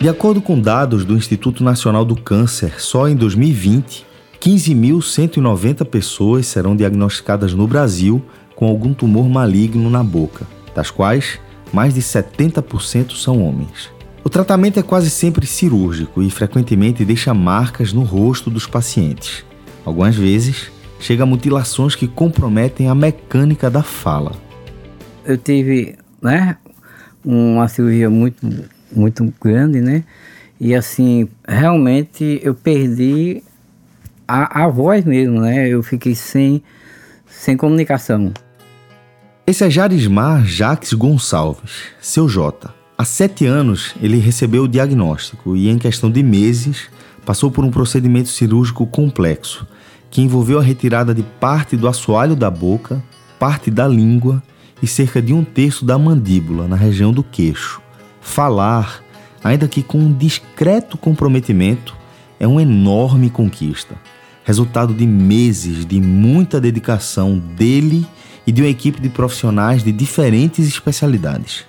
De acordo com dados do Instituto Nacional do Câncer, só em 2020, 15.190 pessoas serão diagnosticadas no Brasil com algum tumor maligno na boca, das quais mais de 70% são homens. O tratamento é quase sempre cirúrgico e frequentemente deixa marcas no rosto dos pacientes. Algumas vezes, chega a mutilações que comprometem a mecânica da fala. Eu tive, né, uma cirurgia muito muito grande, né? E assim, realmente eu perdi a, a voz mesmo, né? Eu fiquei sem, sem comunicação. Esse é Jarismar Jacques Gonçalves, seu J. Há sete anos ele recebeu o diagnóstico e, em questão de meses, passou por um procedimento cirúrgico complexo que envolveu a retirada de parte do assoalho da boca, parte da língua e cerca de um terço da mandíbula na região do queixo. Falar, ainda que com um discreto comprometimento, é uma enorme conquista, resultado de meses de muita dedicação dele e de uma equipe de profissionais de diferentes especialidades.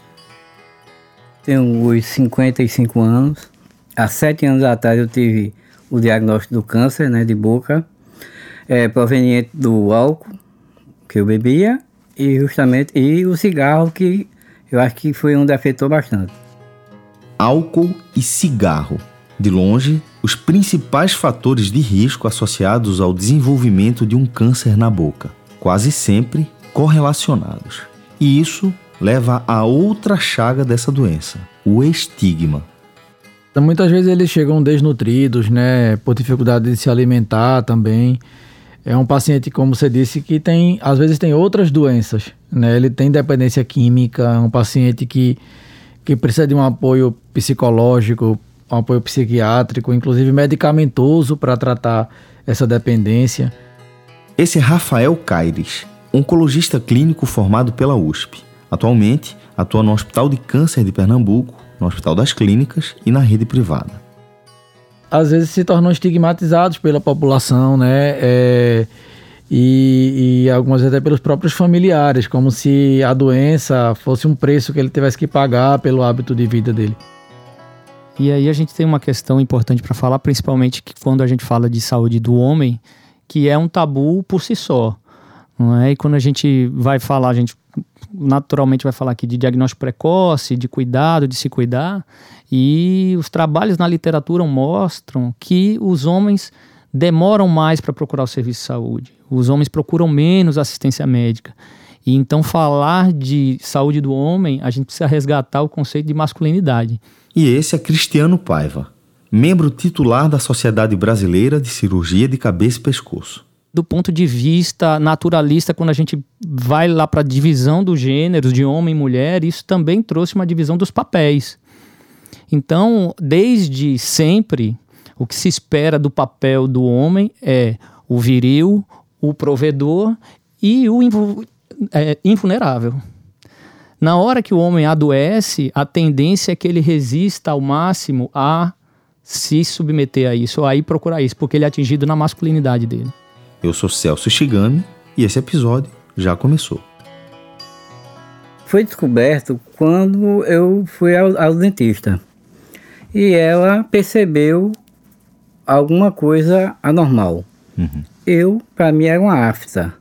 Tenho hoje 55 anos. Há sete anos atrás eu tive o diagnóstico do câncer né, de boca, é, proveniente do álcool que eu bebia e justamente e o cigarro que eu acho que foi onde afetou bastante álcool e cigarro. De longe, os principais fatores de risco associados ao desenvolvimento de um câncer na boca, quase sempre correlacionados. E isso leva a outra chaga dessa doença, o estigma. Muitas vezes eles chegam desnutridos, né, por dificuldade de se alimentar também. É um paciente, como você disse, que tem, às vezes tem outras doenças, né? Ele tem dependência química, é um paciente que que precisa de um apoio psicológico, um apoio psiquiátrico, inclusive medicamentoso para tratar essa dependência. Esse é Rafael Caires, oncologista clínico formado pela USP. Atualmente, atua no Hospital de Câncer de Pernambuco, no Hospital das Clínicas e na rede privada. Às vezes se tornam estigmatizados pela população, né? É e, e, algumas até pelos próprios familiares, como se a doença fosse um preço que ele tivesse que pagar pelo hábito de vida dele. E aí a gente tem uma questão importante para falar, principalmente quando a gente fala de saúde do homem, que é um tabu por si só. Não é? E quando a gente vai falar, a gente naturalmente vai falar aqui de diagnóstico precoce, de cuidado, de se cuidar, e os trabalhos na literatura mostram que os homens demoram mais para procurar o serviço de saúde. Os homens procuram menos assistência médica. E então falar de saúde do homem, a gente precisa resgatar o conceito de masculinidade. E esse é Cristiano Paiva, membro titular da Sociedade Brasileira de Cirurgia de Cabeça e Pescoço. Do ponto de vista naturalista, quando a gente vai lá para a divisão dos gêneros de homem e mulher, isso também trouxe uma divisão dos papéis. Então, desde sempre, o que se espera do papel do homem é o viril, o provedor e o é, invulnerável. Na hora que o homem adoece, a tendência é que ele resista ao máximo a se submeter a isso, ou a ir procurar isso, porque ele é atingido na masculinidade dele. Eu sou Celso Shigami e esse episódio já começou. Foi descoberto quando eu fui ao, ao dentista e ela percebeu alguma coisa anormal. Uhum. Eu, para mim, era uma afta.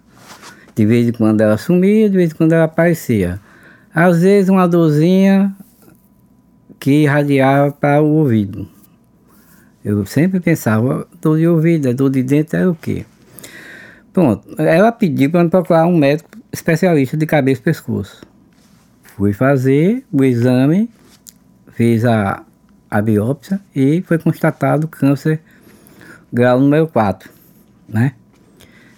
De vez em quando ela sumia, de vez em quando ela aparecia. Às vezes uma dorzinha que irradiava para o ouvido. Eu sempre pensava, dor de ouvido, dor de dente é o quê? Pronto, ela pediu para procurar um médico especialista de cabeça e pescoço. Fui fazer o exame, fiz a, a biópsia e foi constatado câncer grau número 4, né?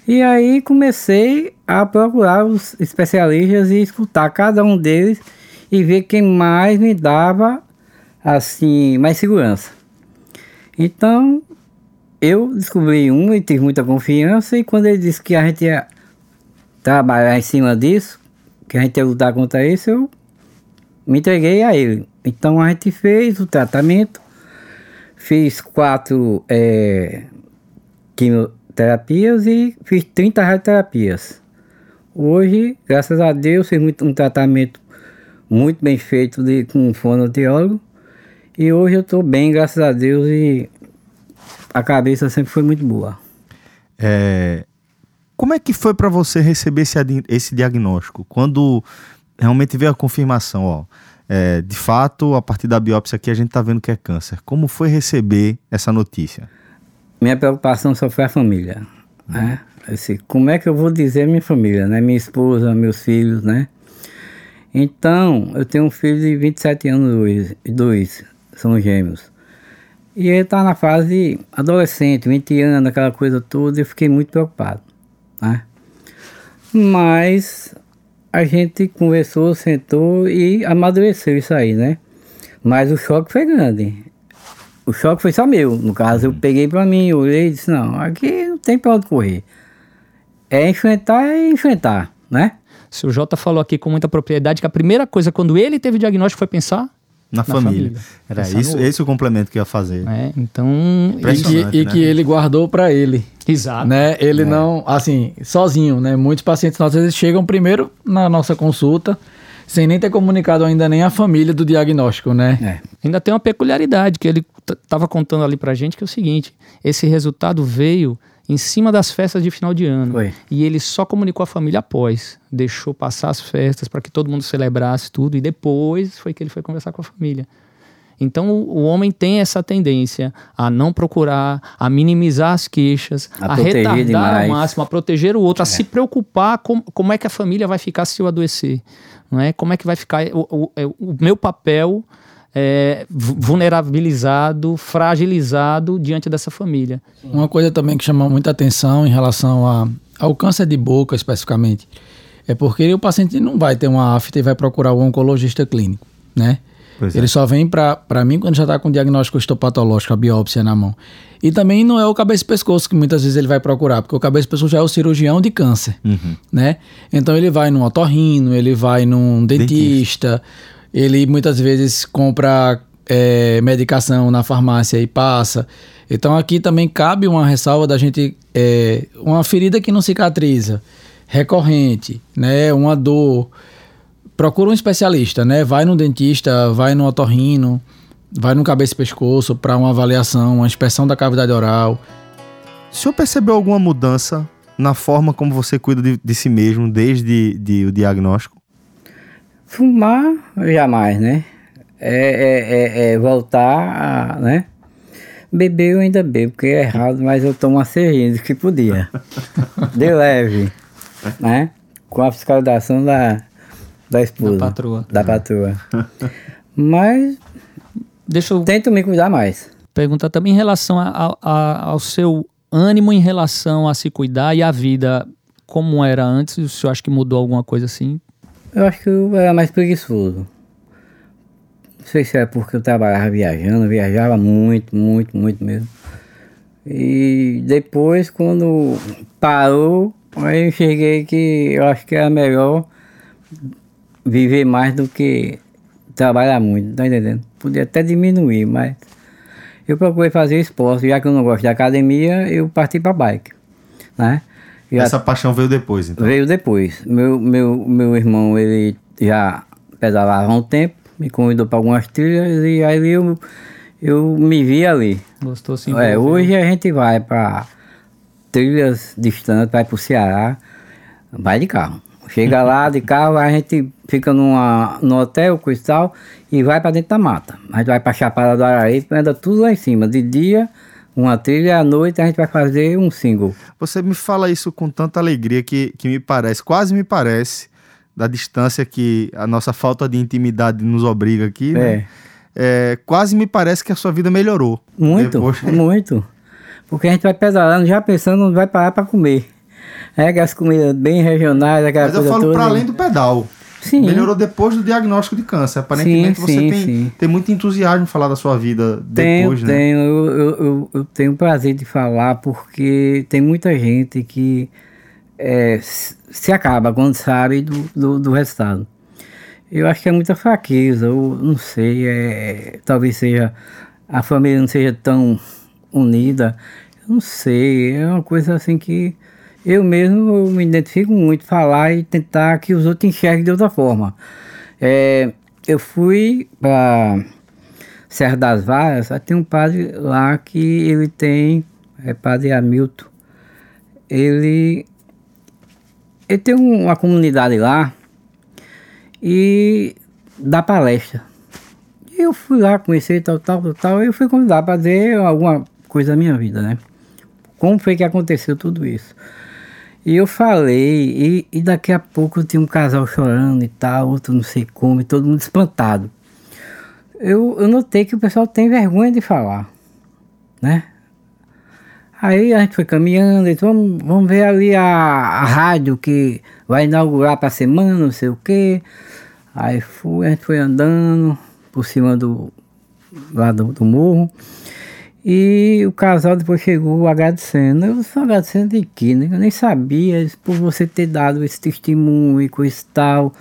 E aí comecei a procurar os especialistas e escutar cada um deles e ver quem mais me dava assim mais segurança. Então eu descobri um e tive muita confiança e quando ele disse que a gente ia trabalhar em cima disso, que a gente ia lutar contra isso, eu me entreguei a ele. Então a gente fez o tratamento Fiz quatro é, quimioterapias e fiz 30 radioterapias. Hoje, graças a Deus, fiz muito, um tratamento muito bem feito de, com um fonoaudiólogo E hoje eu estou bem, graças a Deus, e a cabeça sempre foi muito boa. É, como é que foi para você receber esse, esse diagnóstico? Quando realmente veio a confirmação, ó, é, de fato, a partir da biópsia aqui a gente está vendo que é câncer. Como foi receber essa notícia? Minha preocupação só foi a família, né? Assim, como é que eu vou dizer minha família, né? Minha esposa, meus filhos, né? Então, eu tenho um filho de 27 anos, dois, dois são gêmeos. E ele está na fase adolescente, 20 anos, aquela coisa toda, e eu fiquei muito preocupado, né? Mas a gente conversou, sentou e amadureceu isso aí, né? Mas o choque foi grande. O choque foi só meu. No caso, eu peguei para mim, olhei e disse, não, aqui não tem para onde correr. É enfrentar, é enfrentar, né? O seu Jota falou aqui com muita propriedade que a primeira coisa, quando ele teve o diagnóstico, foi pensar na, na família. família. Era isso, esse o complemento que ia fazer. É, então. E que, né? e que ele guardou para ele. Exato. Né? Ele é. não, assim, sozinho, né? Muitos pacientes nossos eles chegam primeiro na nossa consulta sem nem ter comunicado ainda nem a família do diagnóstico, né? É. Ainda tem uma peculiaridade que ele estava contando ali pra gente que é o seguinte: esse resultado veio em cima das festas de final de ano. Foi. E ele só comunicou a família após. Deixou passar as festas para que todo mundo celebrasse tudo. E depois foi que ele foi conversar com a família. Então o, homem tem essa tendência a não procurar, a minimizar as queixas, a, a retardar demais. ao máximo, a proteger o outro, é. a se preocupar com como é que a família vai ficar se eu adoecer. Não é? Como é que vai ficar o, o, é, o meu papel é, vulnerabilizado, fragilizado diante dessa família. Uma coisa também que chama muita atenção em relação a, ao câncer de boca especificamente é porque o paciente não vai ter uma afta e vai procurar o oncologista clínico, né? Pois Ele é. só vem para mim quando já está com diagnóstico histopatológico, a biópsia na mão. E também não é o cabeça e pescoço que muitas vezes ele vai procurar, porque o cabeça e pescoço já é o cirurgião de câncer, uhum. né? Então ele vai num otorrino, ele vai num dentista. dentista ele muitas vezes compra é, medicação na farmácia e passa. Então aqui também cabe uma ressalva da gente, é, uma ferida que não cicatriza, recorrente, né, uma dor, procura um especialista, né, vai no dentista, vai no otorrino, vai no cabeça e pescoço para uma avaliação, uma inspeção da cavidade oral. O senhor percebeu alguma mudança na forma como você cuida de, de si mesmo desde de, o diagnóstico? Fumar, jamais, né? É, é, é, é voltar a, né? Beber eu ainda bebo, porque é errado, mas eu tomo uma cerveja que podia. De leve, né? Com a fiscalização da, da esposa. Da patroa. Da patroa. Mas Deixa eu... tento me cuidar mais. Perguntar também em relação a, a, ao seu ânimo em relação a se cuidar e a vida como era antes. O senhor acha que mudou alguma coisa assim? Eu acho que eu era mais preguiçoso. Não sei se é porque eu trabalhava viajando, eu viajava muito, muito, muito mesmo. E depois, quando parou, aí eu cheguei que eu acho que era melhor viver mais do que trabalhar muito, tá entendendo? Podia até diminuir, mas eu procurei fazer esporte, já que eu não gosto de academia, eu parti para bike, né? Já Essa paixão veio depois, então? Veio depois. Meu, meu, meu irmão, ele já pedalava há um tempo, me convidou para algumas trilhas e aí eu, eu me vi ali. Gostou sim. É, hoje a gente vai para trilhas distantes, vai para o Ceará, vai de carro. Chega lá de carro, a gente fica numa, no hotel, cristal, e vai para dentro da mata. A gente vai para Chapada do Araípe, anda tudo lá em cima. De dia uma trilha à noite a gente vai fazer um single. Você me fala isso com tanta alegria que, que me parece, quase me parece, da distância que a nossa falta de intimidade nos obriga aqui, né? É. É, quase me parece que a sua vida melhorou. Muito, depois. muito. Porque a gente vai pedalando já pensando não vai parar para comer. É aquelas comidas bem regionais, aquela Mas eu falo para além do pedal. Sim. Melhorou depois do diagnóstico de câncer. Aparentemente sim, você sim, tem, sim. tem muito entusiasmo em falar da sua vida tenho, depois, né? Tenho, eu, eu, eu tenho prazer de falar porque tem muita gente que é, se acaba quando sabe do, do, do, resultado. Eu acho que é muita fraqueza, eu não sei, é, talvez seja a família não seja tão unida, eu não sei, é uma coisa assim que eu mesmo me identifico muito falar e tentar que os outros enxerguem de outra forma. É, eu fui para Serra das Varas, tem um padre lá que ele tem, é padre Hamilton, ele, ele tem uma comunidade lá e dá palestra. Eu fui lá conhecer tal, tal, tal, tal, e eu fui convidado para fazer alguma coisa da minha vida, né? Como foi que aconteceu tudo isso? E eu falei, e, e daqui a pouco tinha um casal chorando e tal, outro não sei como, e todo mundo espantado. Eu, eu notei que o pessoal tem vergonha de falar, né? Aí a gente foi caminhando, e vamos, vamos ver ali a, a rádio que vai inaugurar para a semana, não sei o quê. Aí fui, a gente foi andando por cima do, lá do, do morro. E o casal depois chegou agradecendo. Eu sou agradecendo de quê, né? Eu nem sabia por você ter dado esse testemunho e coisa e tal.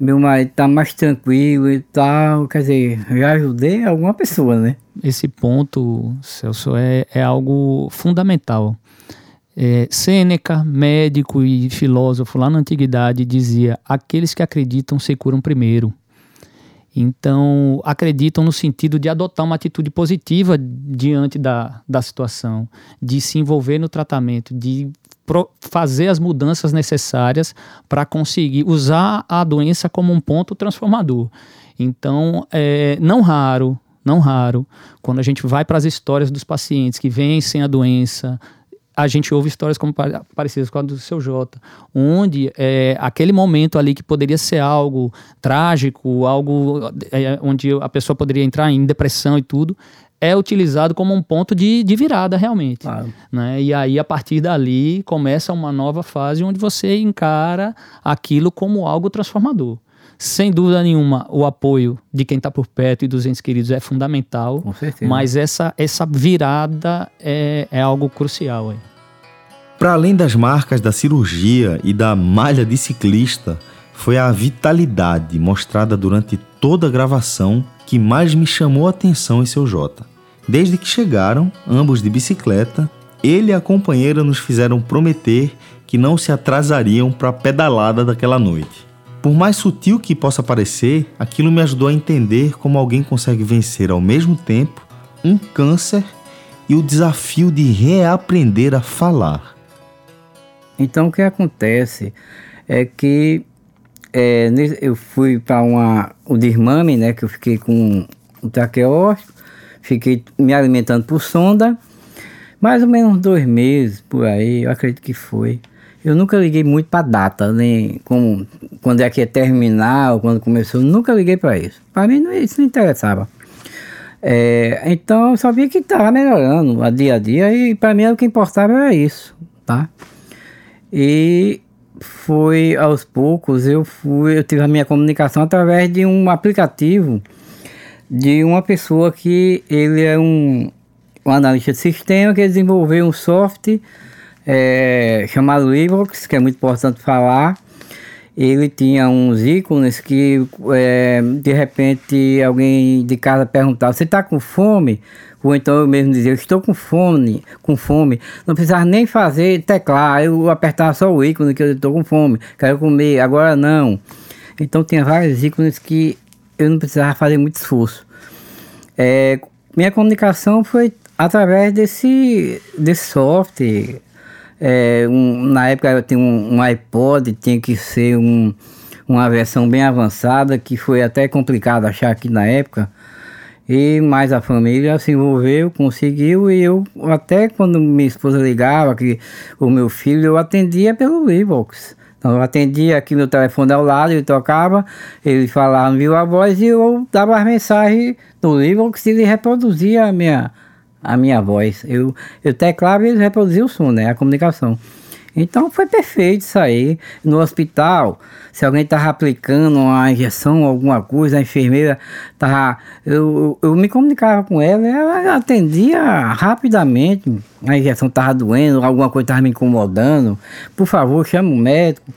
Meu marido tá mais tranquilo e tal. Quer dizer, já ajudei alguma pessoa, né? Esse ponto, Celso, é, é algo fundamental. É, Sêneca, médico e filósofo lá na antiguidade, dizia: aqueles que acreditam se curam primeiro. Então, acreditam no sentido de adotar uma atitude positiva diante da, da situação, de se envolver no tratamento, de fazer as mudanças necessárias para conseguir usar a doença como um ponto transformador. Então, é, não raro, não raro, quando a gente vai para as histórias dos pacientes que vencem a doença, a gente ouve histórias como parecidas com a do seu Jota, onde é, aquele momento ali que poderia ser algo trágico, algo é, onde a pessoa poderia entrar em depressão e tudo, é utilizado como um ponto de, de virada realmente. Claro. Né? E aí, a partir dali, começa uma nova fase onde você encara aquilo como algo transformador. Sem dúvida nenhuma, o apoio de quem está por perto e dos entes queridos é fundamental. Com certeza. Mas essa, essa virada é, é algo crucial. Para além das marcas da cirurgia e da malha de ciclista, foi a vitalidade mostrada durante toda a gravação que mais me chamou a atenção em seu J. Desde que chegaram, ambos de bicicleta, ele e a companheira nos fizeram prometer que não se atrasariam para a pedalada daquela noite. Por mais sutil que possa parecer, aquilo me ajudou a entender como alguém consegue vencer ao mesmo tempo um câncer e o desafio de reaprender a falar. Então o que acontece é que é, eu fui para uma o desmame, né, que eu fiquei com o traqueóstico, fiquei me alimentando por sonda, mais ou menos dois meses por aí, eu acredito que foi. Eu nunca liguei muito para data, nem como quando é que ia terminar ou quando começou, nunca liguei para isso. Para mim não, isso não interessava. É, então eu sabia que estava melhorando a dia a dia e para mim o que importava era isso, tá? E foi aos poucos eu fui, eu tive a minha comunicação através de um aplicativo de uma pessoa que ele é um, um analista de sistema que desenvolveu um software é, chamado Evox, que é muito importante falar. Ele tinha uns ícones que é, de repente alguém de casa perguntava: Você está com fome? Ou então eu mesmo dizia: estou com fome, com fome. Não precisava nem fazer teclar, eu apertava só o ícone que eu estou com fome, quero comer, agora não. Então tinha vários ícones que eu não precisava fazer muito esforço. É, minha comunicação foi através desse, desse software é, um, na época eu tinha um, um, iPod, tinha que ser um, uma versão bem avançada, que foi até complicado achar aqui na época. E mais a família se envolveu, conseguiu, e eu até quando minha esposa ligava, que o meu filho, eu atendia pelo Livox. Então eu atendia aqui meu telefone ao lado, ele tocava, ele falava, viu a voz e eu dava as mensagens no Livox e ele reproduzia a minha, a minha voz. Eu, eu teclava e eles reproduziam o som, né? A comunicação. Então foi perfeito isso aí. No hospital, se alguém estava aplicando uma injeção, alguma coisa, a enfermeira estava. Eu, eu, me comunicava com ela, ela atendia rapidamente. A injeção estava doendo, alguma coisa estava me incomodando. Por favor, chama o médico.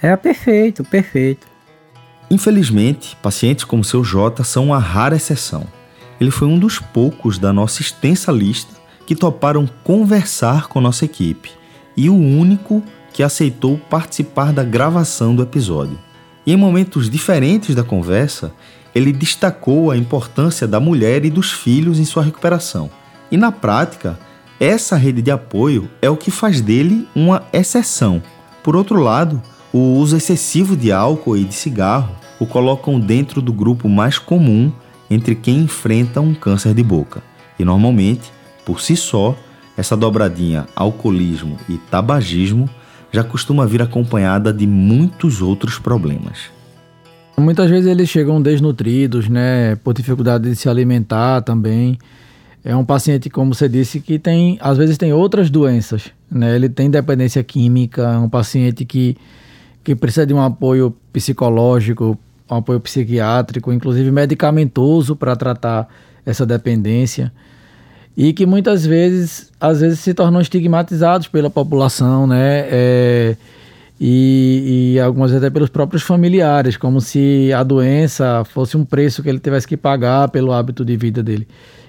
Era perfeito, perfeito. Infelizmente, pacientes como seu J são uma rara exceção ele foi um dos poucos da nossa extensa lista que toparam conversar com nossa equipe e o único que aceitou participar da gravação do episódio. E em momentos diferentes da conversa, ele destacou a importância da mulher e dos filhos em sua recuperação. E na prática, essa rede de apoio é o que faz dele uma exceção. Por outro lado, o uso excessivo de álcool e de cigarro o colocam dentro do grupo mais comum entre quem enfrenta um câncer de boca. E normalmente, por si só, essa dobradinha alcoolismo e tabagismo já costuma vir acompanhada de muitos outros problemas. Muitas vezes eles chegam desnutridos, né, por dificuldade de se alimentar também. É um paciente, como você disse, que tem, às vezes tem outras doenças, né? Ele tem dependência química, é um paciente que, que precisa de um apoio psicológico, um apoio psiquiátrico, inclusive medicamentoso para tratar essa dependência e que muitas vezes, às vezes se tornam estigmatizados pela população, né? É, e, e, algumas até pelos próprios familiares, como se a doença fosse um preço que ele tivesse que pagar pelo hábito de vida dele.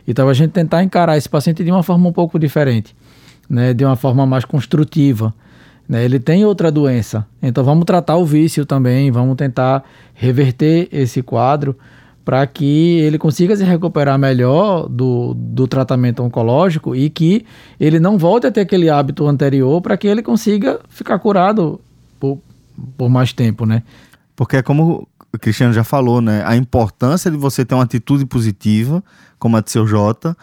Então a gente tentar encarar esse paciente de uma forma um pouco diferente, né, de uma forma mais construtiva. Né? Ele tem outra doença, então vamos tratar o vício também, vamos tentar reverter esse quadro para que ele consiga se recuperar melhor do, do tratamento oncológico e que ele não volte a ter aquele hábito anterior para que ele consiga ficar curado por, por mais tempo, né? Porque é como o Cristiano já falou, né? A importância de você ter uma atitude positiva, como a de seu Jota,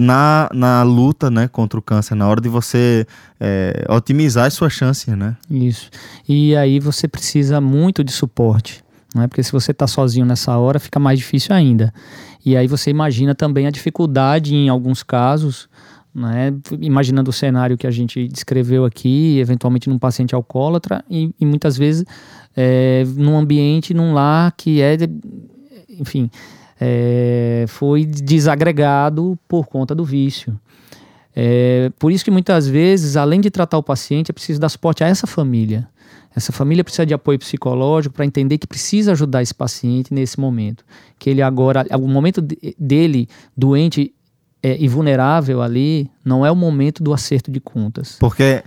na, na luta né, contra o câncer, na hora de você é, otimizar as suas chances, né? Isso. E aí você precisa muito de suporte, né? Porque se você está sozinho nessa hora, fica mais difícil ainda. E aí você imagina também a dificuldade em alguns casos né? Imaginando o cenário que a gente descreveu aqui, eventualmente num paciente alcoólatra e, e muitas vezes é, num ambiente, num lar que é, enfim, é, foi desagregado por conta do vício. É, por isso que muitas vezes, além de tratar o paciente, é preciso dar suporte a essa família. Essa família precisa de apoio psicológico para entender que precisa ajudar esse paciente nesse momento. Que ele agora, o momento dele doente é, e vulnerável ali, não é o momento do acerto de contas. Porque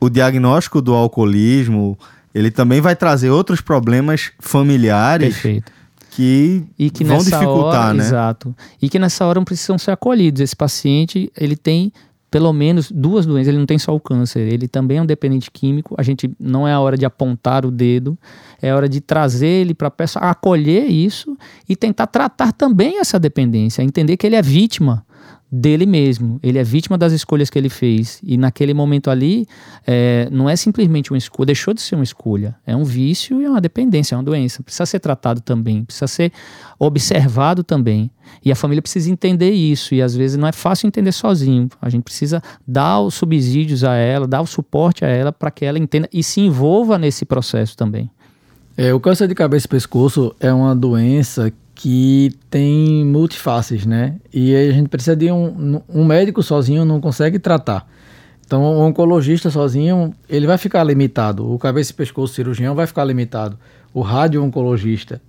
o diagnóstico do alcoolismo, ele também vai trazer outros problemas familiares. Perfeito. Que, e que vão dificultar, hora, né? Exato. E que nessa hora não precisam ser acolhidos. Esse paciente, ele tem pelo menos duas doenças. Ele não tem só o câncer, ele também é um dependente químico. A gente não é a hora de apontar o dedo, é a hora de trazer ele para a pessoa, acolher isso e tentar tratar também essa dependência, entender que ele é vítima dele mesmo. Ele é vítima das escolhas que ele fez. E naquele momento ali, é, não é simplesmente uma escolha, deixou de ser uma escolha. É um vício e é uma dependência, é uma doença. Precisa ser tratado também, precisa ser observado também. E a família precisa entender isso. E às vezes não é fácil entender sozinho. A gente precisa dar os subsídios a ela, dar o suporte a ela para que ela entenda e se envolva nesse processo também. É, o câncer de cabeça e pescoço é uma doença que tem multifaces, né? E a gente precisa de um, um médico sozinho não consegue tratar. Então, o oncologista sozinho, ele vai ficar limitado. O cabeça e pescoço cirurgião vai ficar limitado. O radio-oncologista.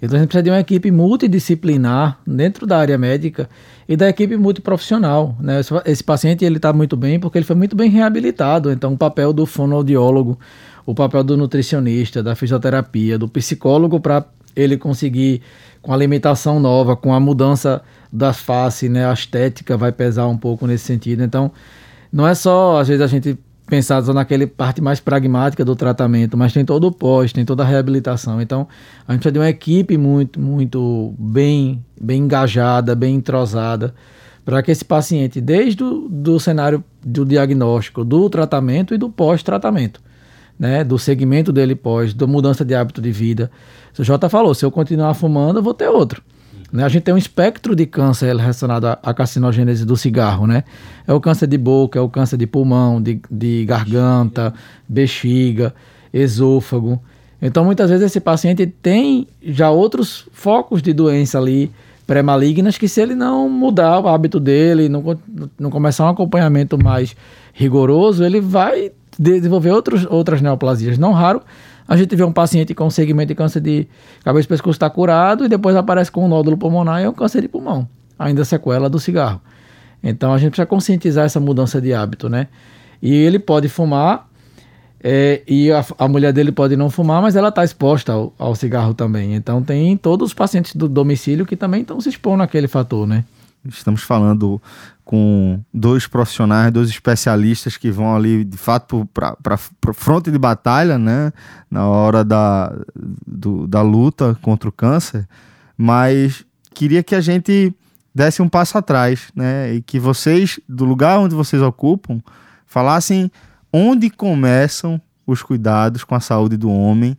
Então, a gente precisa de uma equipe multidisciplinar dentro da área médica e da equipe multiprofissional. Né? Esse, esse paciente ele está muito bem porque ele foi muito bem reabilitado. Então, o papel do fonoaudiólogo, o papel do nutricionista, da fisioterapia, do psicólogo para ele conseguir com a limitação nova, com a mudança das faces, né, a estética vai pesar um pouco nesse sentido. Então, não é só às vezes a gente pensar só naquele parte mais pragmática do tratamento, mas tem todo o pós, tem toda a reabilitação. Então, a gente precisa de uma equipe muito, muito bem, bem engajada, bem entrosada, para que esse paciente, desde o do cenário do diagnóstico, do tratamento e do pós-tratamento, né, do segmento dele pós, da mudança de hábito de vida, o Jota falou, se eu continuar fumando, eu vou ter outro. Né? A gente tem um espectro de câncer relacionado à carcinogênese do cigarro, né? É o câncer de boca, é o câncer de pulmão, de, de garganta, bexiga, esôfago. Então, muitas vezes esse paciente tem já outros focos de doença ali pré-malignas que se ele não mudar o hábito dele, não, não começar um acompanhamento mais rigoroso, ele vai desenvolver outros, outras neoplasias. Não raro, a gente vê um paciente com segmento de câncer de cabeça e pescoço está curado e depois aparece com um nódulo pulmonar e é um câncer de pulmão, ainda sequela do cigarro. Então a gente precisa conscientizar essa mudança de hábito, né? E ele pode fumar É, e a, a, mulher dele pode não fumar, mas ela está exposta ao, ao, cigarro também. Então tem todos os pacientes do domicílio que também estão se expondo àquele fator, né? Estamos falando com dois profissionais, dois especialistas que vão ali de fato para a fronte de batalha, né? Na hora da, do, da luta contra o câncer. Mas queria que a gente desse um passo atrás, né? E que vocês, do lugar onde vocês ocupam, falassem onde começam os cuidados com a saúde do homem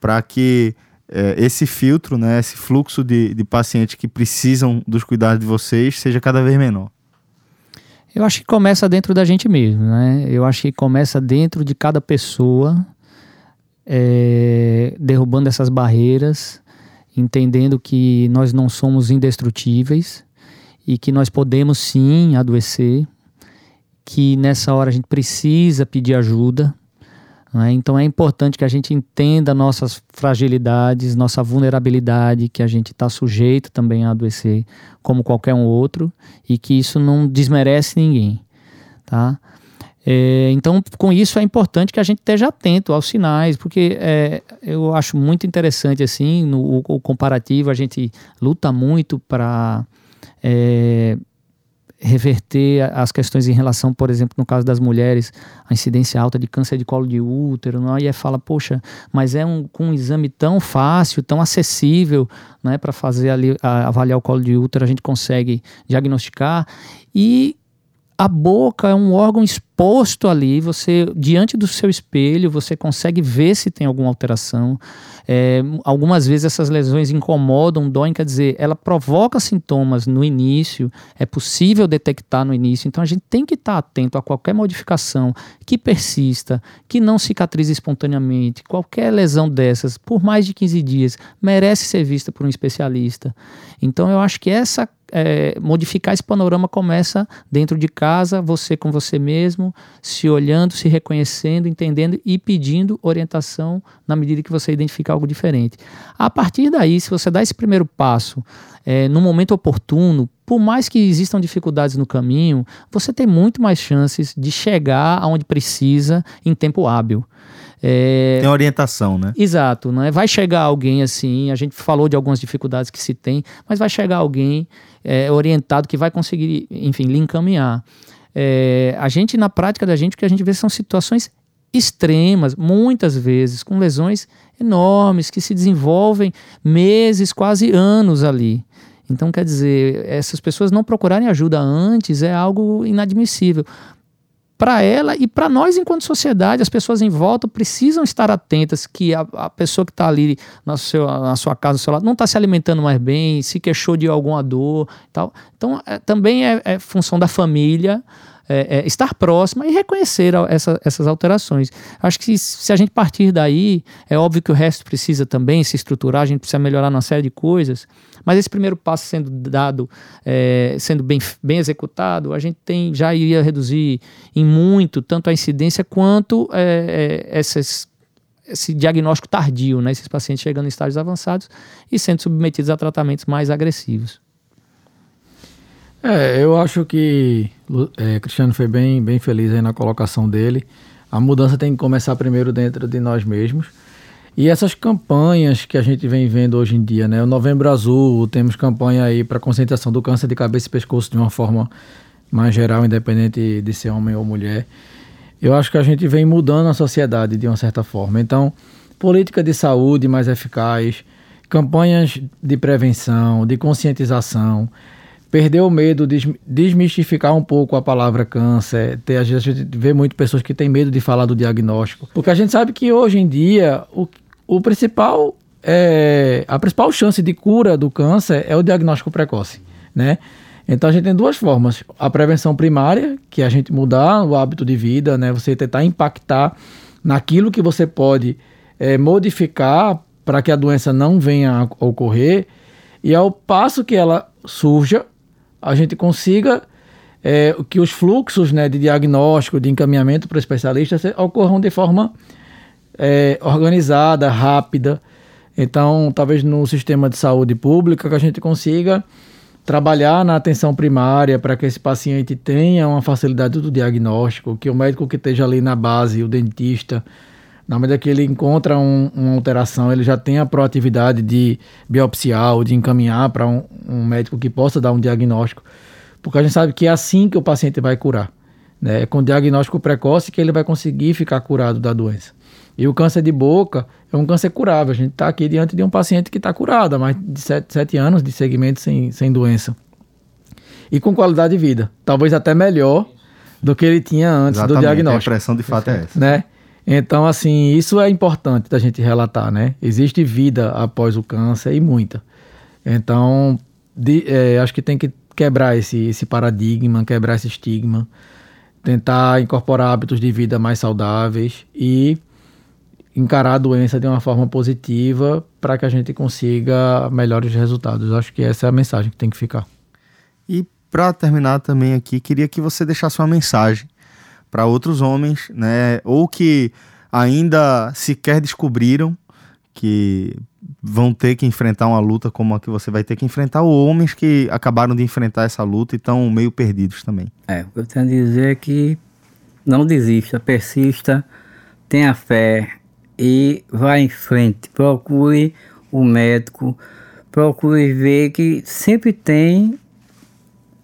para que é, esse filtro, né, esse fluxo de, de pacientes que precisam dos cuidados de vocês seja cada vez menor? Eu acho que começa dentro da gente mesmo, né? Eu acho que começa dentro de cada pessoa, é, derrubando essas barreiras, entendendo que nós não somos indestrutíveis e que nós podemos sim adoecer, que nessa hora a gente precisa pedir ajuda. Né? Então é importante que a gente entenda nossas fragilidades, nossa vulnerabilidade, que a gente está sujeito também a adoecer, como qualquer um outro, e que isso não desmerece ninguém. Tá? É, então, com isso é importante que a gente esteja atento aos sinais, porque é, eu acho muito interessante assim no o, comparativo. A gente luta muito para é, reverter as questões em relação, por exemplo, no caso das mulheres, a incidência alta de câncer de colo de útero, não? e aí fala, poxa, mas é um, com um exame tão fácil, tão acessível, né, para fazer ali, a, avaliar o colo de útero, a gente consegue diagnosticar, e a boca é um órgão exposto ali, você diante do seu espelho, você consegue ver se tem alguma alteração. É, algumas vezes essas lesões incomodam, doem, quer dizer, ela provoca sintomas no início, é possível detectar no início, então a gente tem que estar atento a qualquer modificação que persista, que não cicatrize espontaneamente, qualquer lesão dessas, por mais de 15 dias, merece ser vista por um especialista. Então eu acho que essa é, modificar esse panorama começa dentro de casa, você com você mesmo, se olhando, se reconhecendo, entendendo e pedindo orientação na medida que você identifica algo diferente. A partir daí, se você dá esse primeiro passo é, no momento oportuno, por mais que existam dificuldades no caminho, você tem muito mais chances de chegar aonde precisa em tempo hábil. É... Tem orientação, né? Exato, né? Vai chegar alguém assim, a gente falou de algumas dificuldades que se tem, mas vai chegar alguém é, orientado que vai conseguir, enfim, lhe encaminhar. É, a gente, na prática da gente, o que a gente vê são situações extremas, muitas vezes, com lesões enormes que se desenvolvem meses, quase anos ali. Então, quer dizer, essas pessoas não procurarem ajuda antes é algo inadmissível para ela e para nós enquanto sociedade, as pessoas em volta precisam estar atentas que a, a pessoa que está ali na, seu, na sua casa, no seu lado, não está se alimentando mais bem, se queixou de alguma dor tal. Então, é, também é, é função da família é, é, estar próxima e reconhecer essa, essas alterações. Acho que se a gente partir daí, é óbvio que o resto precisa também se estruturar, a gente precisa melhorar uma série de coisas, mas esse primeiro passo sendo dado, é, sendo bem, bem executado, a gente tem já iria reduzir em muito tanto a incidência quanto é, é, essas esse diagnóstico tardio, né? esses pacientes chegando em estágios avançados e sendo submetidos a tratamentos mais agressivos. É, eu acho que é, Cristiano foi bem, bem feliz aí na colocação dele. A mudança tem que começar primeiro dentro de nós mesmos. E essas campanhas que a gente vem vendo hoje em dia, né? O Novembro Azul, temos campanha aí para conscientização do câncer de cabeça e pescoço de uma forma mais geral, independente de ser homem ou mulher. Eu acho que a gente vem mudando a sociedade de uma certa forma. Então, política de saúde mais eficaz, campanhas de prevenção, de conscientização, perder o medo, desmistificar um pouco a palavra câncer. Ter, a gente vê muito pessoas que têm medo de falar do diagnóstico. Porque a gente sabe que hoje em dia o, o principal é, a principal chance de cura do câncer é o diagnóstico precoce, né? Então a gente tem duas formas: a prevenção primária, que é a gente mudar o hábito de vida, né? Você tentar impactar naquilo que você pode é, modificar para que a doença não venha a ocorrer, e ao passo que ela surja, a gente consiga é, que os fluxos né, de diagnóstico, de encaminhamento para especialistas ocorram de forma é, organizada, rápida. Então, talvez no sistema de saúde pública que a gente consiga trabalhar na atenção primária para que esse paciente tenha uma facilidade do diagnóstico, que o médico que esteja ali na base, o dentista, na medida que ele encontra um, uma alteração, ele já tem a proatividade de biopsiar ou de encaminhar para um, um, médico que possa dar um diagnóstico, porque a gente sabe que é assim que o paciente vai curar. Né? É com diagnóstico precoce que ele vai conseguir ficar curado da doença. E o câncer de boca é um câncer curável. A gente está aqui diante de um paciente que está curado há mais de 7 anos de segmento sem, sem doença. E com qualidade de vida. Talvez até melhor do que ele tinha antes Exatamente, do diagnóstico. A impressão de fato é essa. Né? Então, assim, isso é importante da gente relatar, né? Existe vida após o câncer e muita. Então, de, é, acho que tem que quebrar esse, esse paradigma, quebrar esse estigma, tentar incorporar hábitos de vida mais saudáveis e encarar a doença de uma forma positiva para que a gente consiga melhores resultados. Acho que essa é a mensagem que tem que ficar. E para terminar também aqui, queria que você deixasse uma mensagem para outros homens, né, ou que ainda sequer descobriram que vão ter que enfrentar uma luta como a que você vai ter que enfrentar, ou homens que acabaram de enfrentar essa luta e estão meio perdidos também. É, o que eu tenho a dizer é que não desista, persista, tenha fé e vá em frente. Procure o médico, procure ver que sempre tem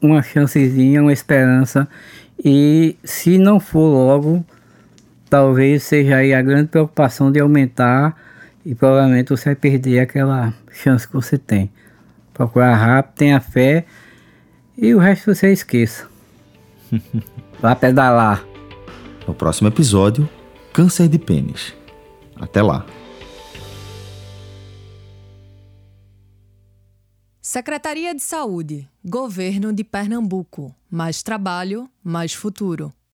uma chancezinha, uma esperança e se não for logo, talvez seja aí a grande preocupação de aumentar e provavelmente você vai perder aquela chance que você tem. Procurar rápido, tenha fé e o resto você esqueça. Vá pedalar. No próximo episódio, câncer de pênis. Até lá. Secretaria de Saúde, Governo de Pernambuco. Mais trabalho, mais futuro.